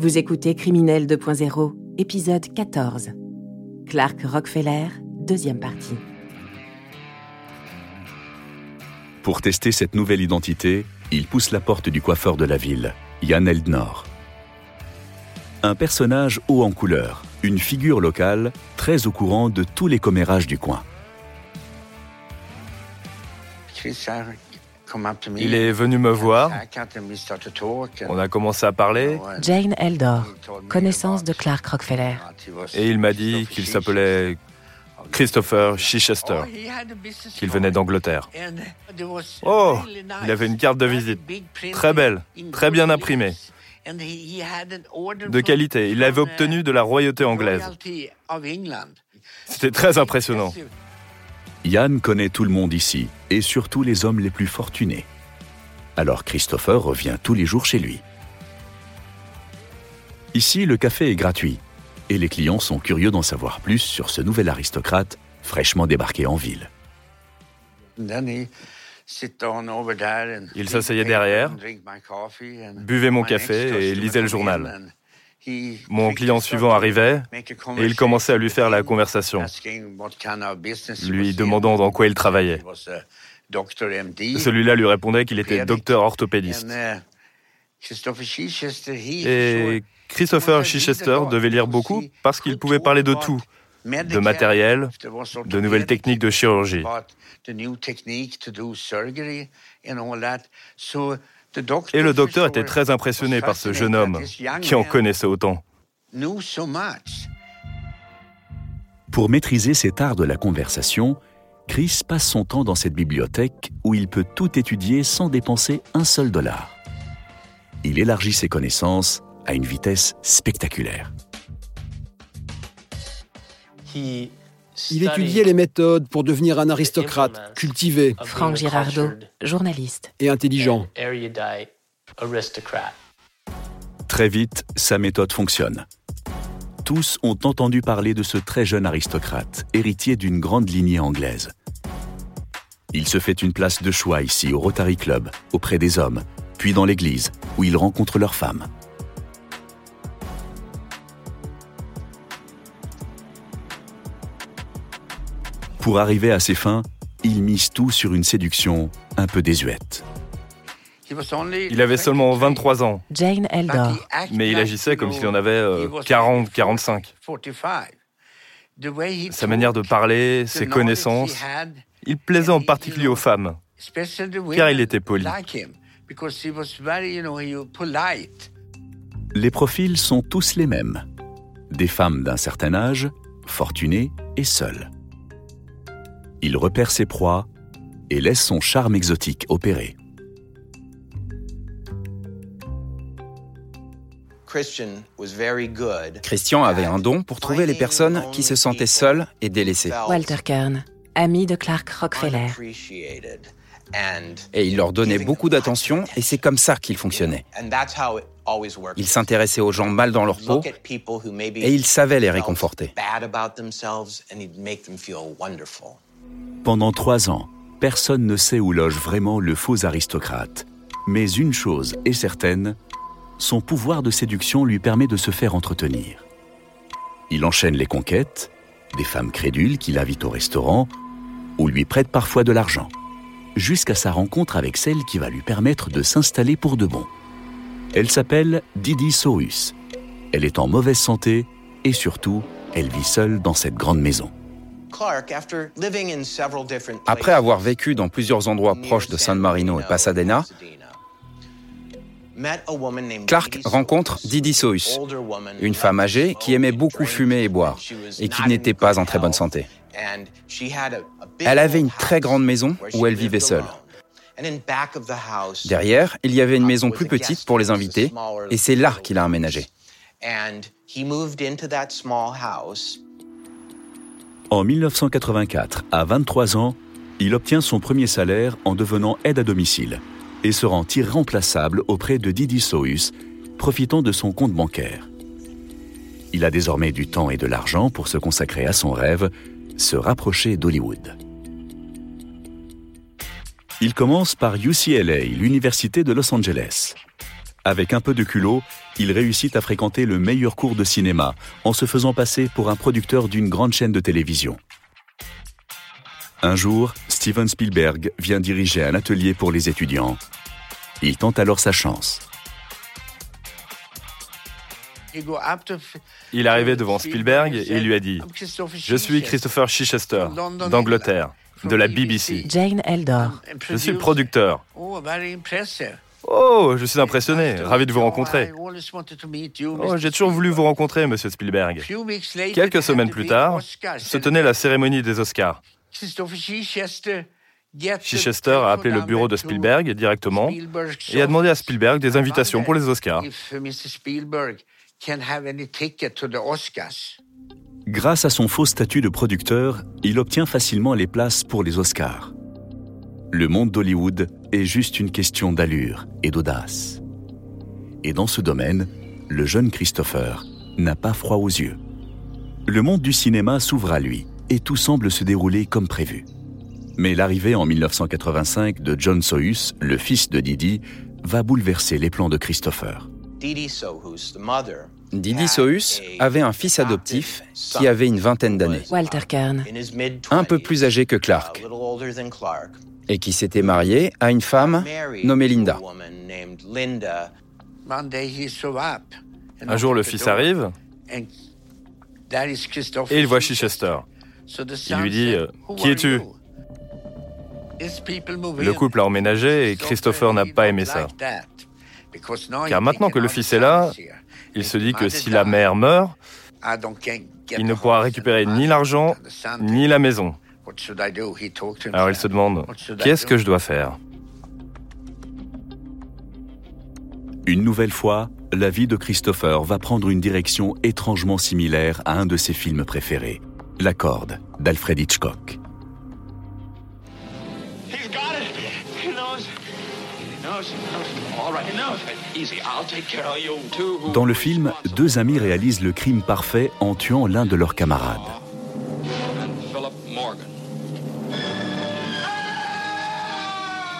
Vous écoutez Criminel 2.0, épisode 14. Clark Rockefeller, deuxième partie. Pour tester cette nouvelle identité, il pousse la porte du coiffeur de la ville, Yann Eldnor. Un personnage haut en couleur, une figure locale très au courant de tous les commérages du coin. Il est venu me voir. On a commencé à parler. Jane Eldor, connaissance de Clark Rockefeller. Et il m'a dit qu'il s'appelait Christopher Chichester, qu'il venait d'Angleterre. Oh, il avait une carte de visite. Très belle, très bien imprimée. De qualité. Il l'avait obtenue de la royauté anglaise. C'était très impressionnant. Yann connaît tout le monde ici, et surtout les hommes les plus fortunés. Alors Christopher revient tous les jours chez lui. Ici, le café est gratuit, et les clients sont curieux d'en savoir plus sur ce nouvel aristocrate fraîchement débarqué en ville. Il s'asseyait derrière, buvait mon café et lisait le journal. Mon client suivant arrivait et il commençait à lui faire la conversation, lui demandant dans quoi il travaillait. Celui-là lui répondait qu'il était docteur orthopédiste. Et Christopher Chichester devait lire beaucoup parce qu'il pouvait parler de tout, de matériel, de nouvelles techniques de chirurgie. Et le docteur était très impressionné par ce jeune homme qui en connaissait autant. Pour maîtriser cet art de la conversation, Chris passe son temps dans cette bibliothèque où il peut tout étudier sans dépenser un seul dollar. Il élargit ses connaissances à une vitesse spectaculaire. Il étudiait les méthodes pour devenir un aristocrate cultivé. Franck Girardot, journaliste. Et intelligent. Très vite, sa méthode fonctionne. Tous ont entendu parler de ce très jeune aristocrate, héritier d'une grande lignée anglaise. Il se fait une place de choix ici au Rotary Club, auprès des hommes, puis dans l'église, où il rencontre leurs femmes. Pour arriver à ses fins, il mise tout sur une séduction un peu désuète. Il avait seulement 23 ans. Jane Eldor. Mais il agissait comme s'il en avait 40, euh, 45. Sa manière de parler, ses connaissances, il plaisait en particulier aux femmes, car il était poli. Les profils sont tous les mêmes. Des femmes d'un certain âge, fortunées et seules. Il repère ses proies et laisse son charme exotique opérer. Christian avait un don pour trouver les personnes qui se sentaient seules et délaissées. Walter Kern, ami de Clark Rockefeller. Et il leur donnait beaucoup d'attention et c'est comme ça qu'il fonctionnait. Il s'intéressait aux gens mal dans leur peau et il savait les réconforter. Pendant trois ans, personne ne sait où loge vraiment le faux aristocrate. Mais une chose est certaine, son pouvoir de séduction lui permet de se faire entretenir. Il enchaîne les conquêtes, des femmes crédules qu'il invite au restaurant, ou lui prête parfois de l'argent, jusqu'à sa rencontre avec celle qui va lui permettre de s'installer pour de bon. Elle s'appelle Didi Saurus. Elle est en mauvaise santé et surtout, elle vit seule dans cette grande maison. Après avoir vécu dans plusieurs endroits proches de San Marino et Pasadena, Clark rencontre Didi Sous, une femme âgée qui aimait beaucoup fumer et boire et qui n'était pas en très bonne santé. Elle avait une très grande maison où elle vivait seule. Derrière, il y avait une maison plus petite pour les invités et c'est là qu'il a aménagé. En 1984, à 23 ans, il obtient son premier salaire en devenant aide à domicile et se rend irremplaçable auprès de Didi Sohus, profitant de son compte bancaire. Il a désormais du temps et de l'argent pour se consacrer à son rêve, se rapprocher d'Hollywood. Il commence par UCLA, l'Université de Los Angeles. Avec un peu de culot, il réussit à fréquenter le meilleur cours de cinéma en se faisant passer pour un producteur d'une grande chaîne de télévision. Un jour, Steven Spielberg vient diriger un atelier pour les étudiants. Il tente alors sa chance. Il arrivait devant Spielberg et il lui a dit Je suis Christopher Chichester, d'Angleterre, de la BBC. Jane Eldor. Je suis le producteur. Oh, je suis impressionné, ravi de vous rencontrer. Oh, J'ai toujours voulu vous rencontrer, monsieur Spielberg. Quelques semaines plus tard, se tenait la cérémonie des Oscars. Chichester a appelé le bureau de Spielberg directement et a demandé à Spielberg des invitations pour les Oscars. Grâce à son faux statut de producteur, il obtient facilement les places pour les Oscars. Le monde d'Hollywood est juste une question d'allure et d'audace. Et dans ce domaine, le jeune Christopher n'a pas froid aux yeux. Le monde du cinéma s'ouvre à lui et tout semble se dérouler comme prévu. Mais l'arrivée en 1985 de John Sohus, le fils de Didi, va bouleverser les plans de Christopher. Didi Sohus avait un fils adoptif qui avait une vingtaine d'années, Walter Kern. un peu plus âgé que Clark, et qui s'était marié à une femme nommée Linda. Un jour, le fils arrive et il voit Chichester. Il lui dit euh, Qui es-tu? Le couple a emménagé et Christopher n'a pas aimé ça. Car maintenant que le fils est là, il se dit que si la mère meurt, il ne pourra récupérer ni l'argent ni la maison. Alors il se demande, qu'est-ce que je dois faire? Une nouvelle fois, la vie de Christopher va prendre une direction étrangement similaire à un de ses films préférés, La Corde, d'Alfred Hitchcock. Dans le film, deux amis réalisent le crime parfait en tuant l'un de leurs camarades.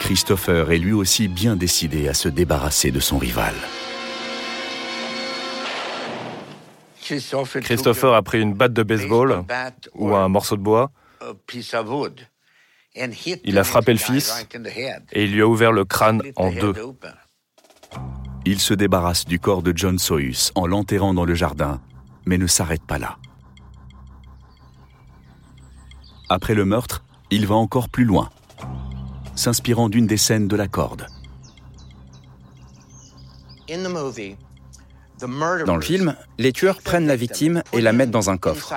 Christopher est lui aussi bien décidé à se débarrasser de son rival. Christopher a pris une batte de baseball ou un morceau de bois. Il a frappé le fils et il lui a ouvert le crâne en deux. Il se débarrasse du corps de John Sohus en l'enterrant dans le jardin, mais ne s'arrête pas là. Après le meurtre, il va encore plus loin, s'inspirant d'une des scènes de la corde. Dans le film, les tueurs prennent la victime et la mettent dans un coffre.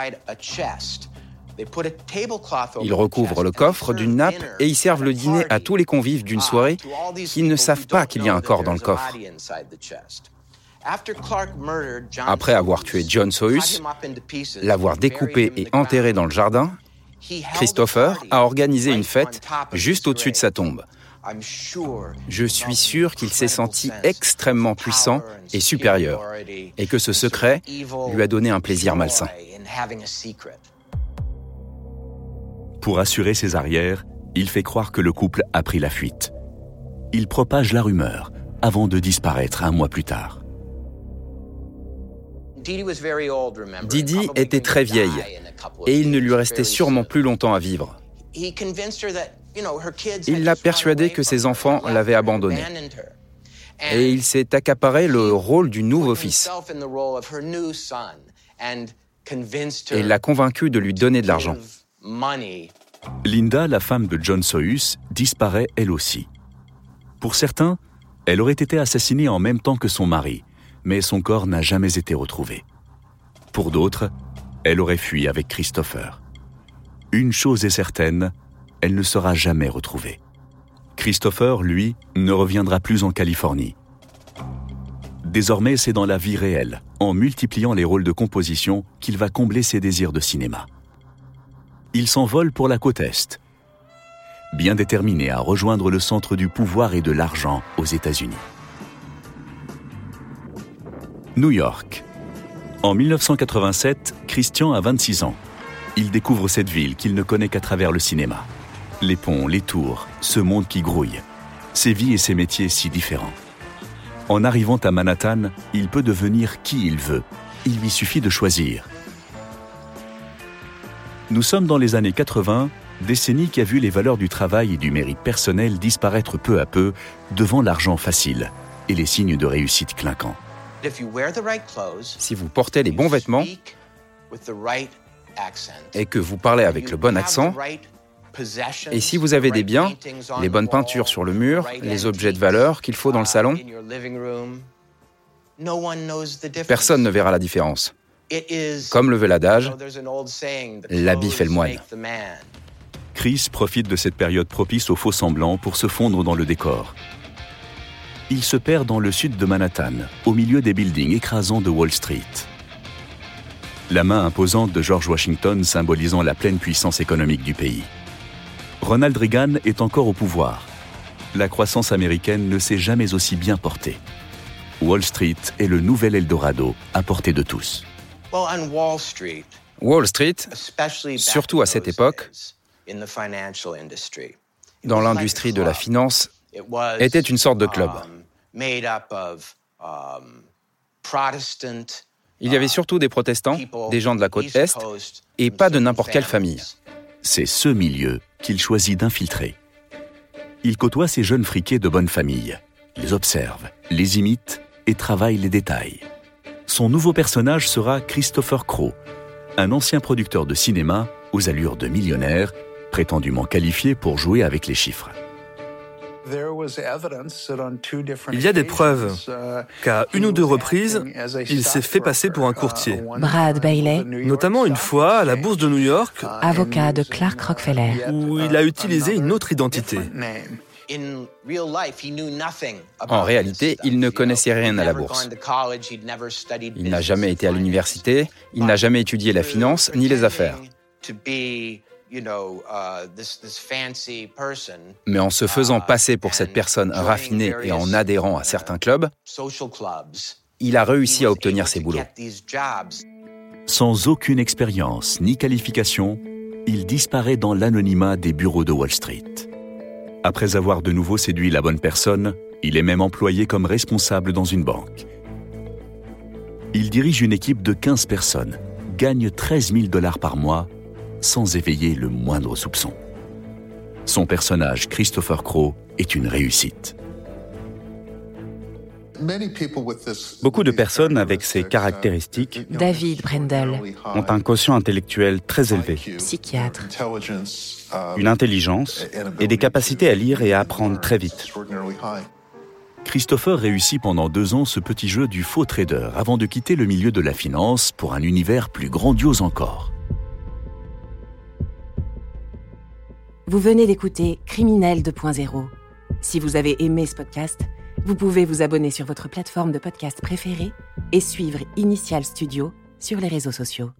Ils recouvrent le coffre d'une nappe et y servent le dîner à tous les convives d'une soirée qui ne savent pas qu'il y a un corps dans le coffre. Après avoir tué John Sohus, l'avoir découpé et enterré dans le jardin, Christopher a organisé une fête juste au-dessus de sa tombe. Je suis sûr qu'il s'est senti extrêmement puissant et supérieur, et que ce secret lui a donné un plaisir malsain. Pour assurer ses arrières, il fait croire que le couple a pris la fuite. Il propage la rumeur avant de disparaître un mois plus tard. Didi était très vieille et il ne lui restait sûrement plus longtemps à vivre. Il l'a persuadée que ses enfants l'avaient abandonnée. Et il s'est accaparé le rôle du nouveau fils. Et l'a convaincu de lui donner de l'argent. Linda, la femme de John Sohus, disparaît elle aussi. Pour certains, elle aurait été assassinée en même temps que son mari, mais son corps n'a jamais été retrouvé. Pour d'autres, elle aurait fui avec Christopher. Une chose est certaine, elle ne sera jamais retrouvée. Christopher, lui, ne reviendra plus en Californie. Désormais, c'est dans la vie réelle, en multipliant les rôles de composition, qu'il va combler ses désirs de cinéma. Il s'envole pour la côte Est, bien déterminé à rejoindre le centre du pouvoir et de l'argent aux États-Unis. New York. En 1987, Christian a 26 ans. Il découvre cette ville qu'il ne connaît qu'à travers le cinéma. Les ponts, les tours, ce monde qui grouille. Ses vies et ses métiers si différents. En arrivant à Manhattan, il peut devenir qui il veut. Il lui suffit de choisir. Nous sommes dans les années 80, décennie qui a vu les valeurs du travail et du mérite personnel disparaître peu à peu devant l'argent facile et les signes de réussite clinquants. Si vous portez les bons vêtements et que vous parlez avec le bon accent, et si vous avez des biens, les bonnes peintures sur le mur, les objets de valeur qu'il faut dans le salon, personne ne verra la différence. Comme le veut l'adage, l'habit fait le moine. Chris profite de cette période propice aux faux semblants pour se fondre dans le décor. Il se perd dans le sud de Manhattan, au milieu des buildings écrasants de Wall Street. La main imposante de George Washington symbolisant la pleine puissance économique du pays. Ronald Reagan est encore au pouvoir. La croissance américaine ne s'est jamais aussi bien portée. Wall Street est le nouvel Eldorado à portée de tous. Wall Street, surtout à cette époque, dans l'industrie de la finance, était une sorte de club. Um, um, Il y avait surtout des protestants, des gens de la côte Est, et pas de n'importe quelle famille. C'est ce milieu qu'il choisit d'infiltrer. Il côtoie ces jeunes friqués de bonne famille, les observe, les imite et travaille les détails. Son nouveau personnage sera Christopher Crowe, un ancien producteur de cinéma aux allures de millionnaire, prétendument qualifié pour jouer avec les chiffres. Il y a des preuves qu'à une ou deux reprises, il s'est fait passer pour un courtier. Brad Bailey, notamment une fois à la bourse de New York, avocat de Clark Rockefeller, où il a utilisé une autre identité. En réalité, il ne connaissait rien à la bourse. Il n'a jamais été à l'université, il n'a jamais étudié la finance ni les affaires. Uh, Mais en se faisant uh, passer pour cette personne raffinée et en adhérant à certains uh, clubs, il a réussi à obtenir ses boulots. Sans aucune expérience ni qualification, il disparaît dans l'anonymat des bureaux de Wall Street. Après avoir de nouveau séduit la bonne personne, il est même employé comme responsable dans une banque. Il dirige une équipe de 15 personnes, gagne 13 000 dollars par mois sans éveiller le moindre soupçon. Son personnage, Christopher Crowe, est une réussite. Beaucoup de personnes avec ces caractéristiques David Brendel ont un quotient intellectuel très élevé, psychiatre, une intelligence et des capacités à lire et à apprendre très vite. Christopher réussit pendant deux ans ce petit jeu du faux trader avant de quitter le milieu de la finance pour un univers plus grandiose encore. Vous venez d'écouter Criminel 2.0. Si vous avez aimé ce podcast, vous pouvez vous abonner sur votre plateforme de podcast préférée et suivre Initial Studio sur les réseaux sociaux.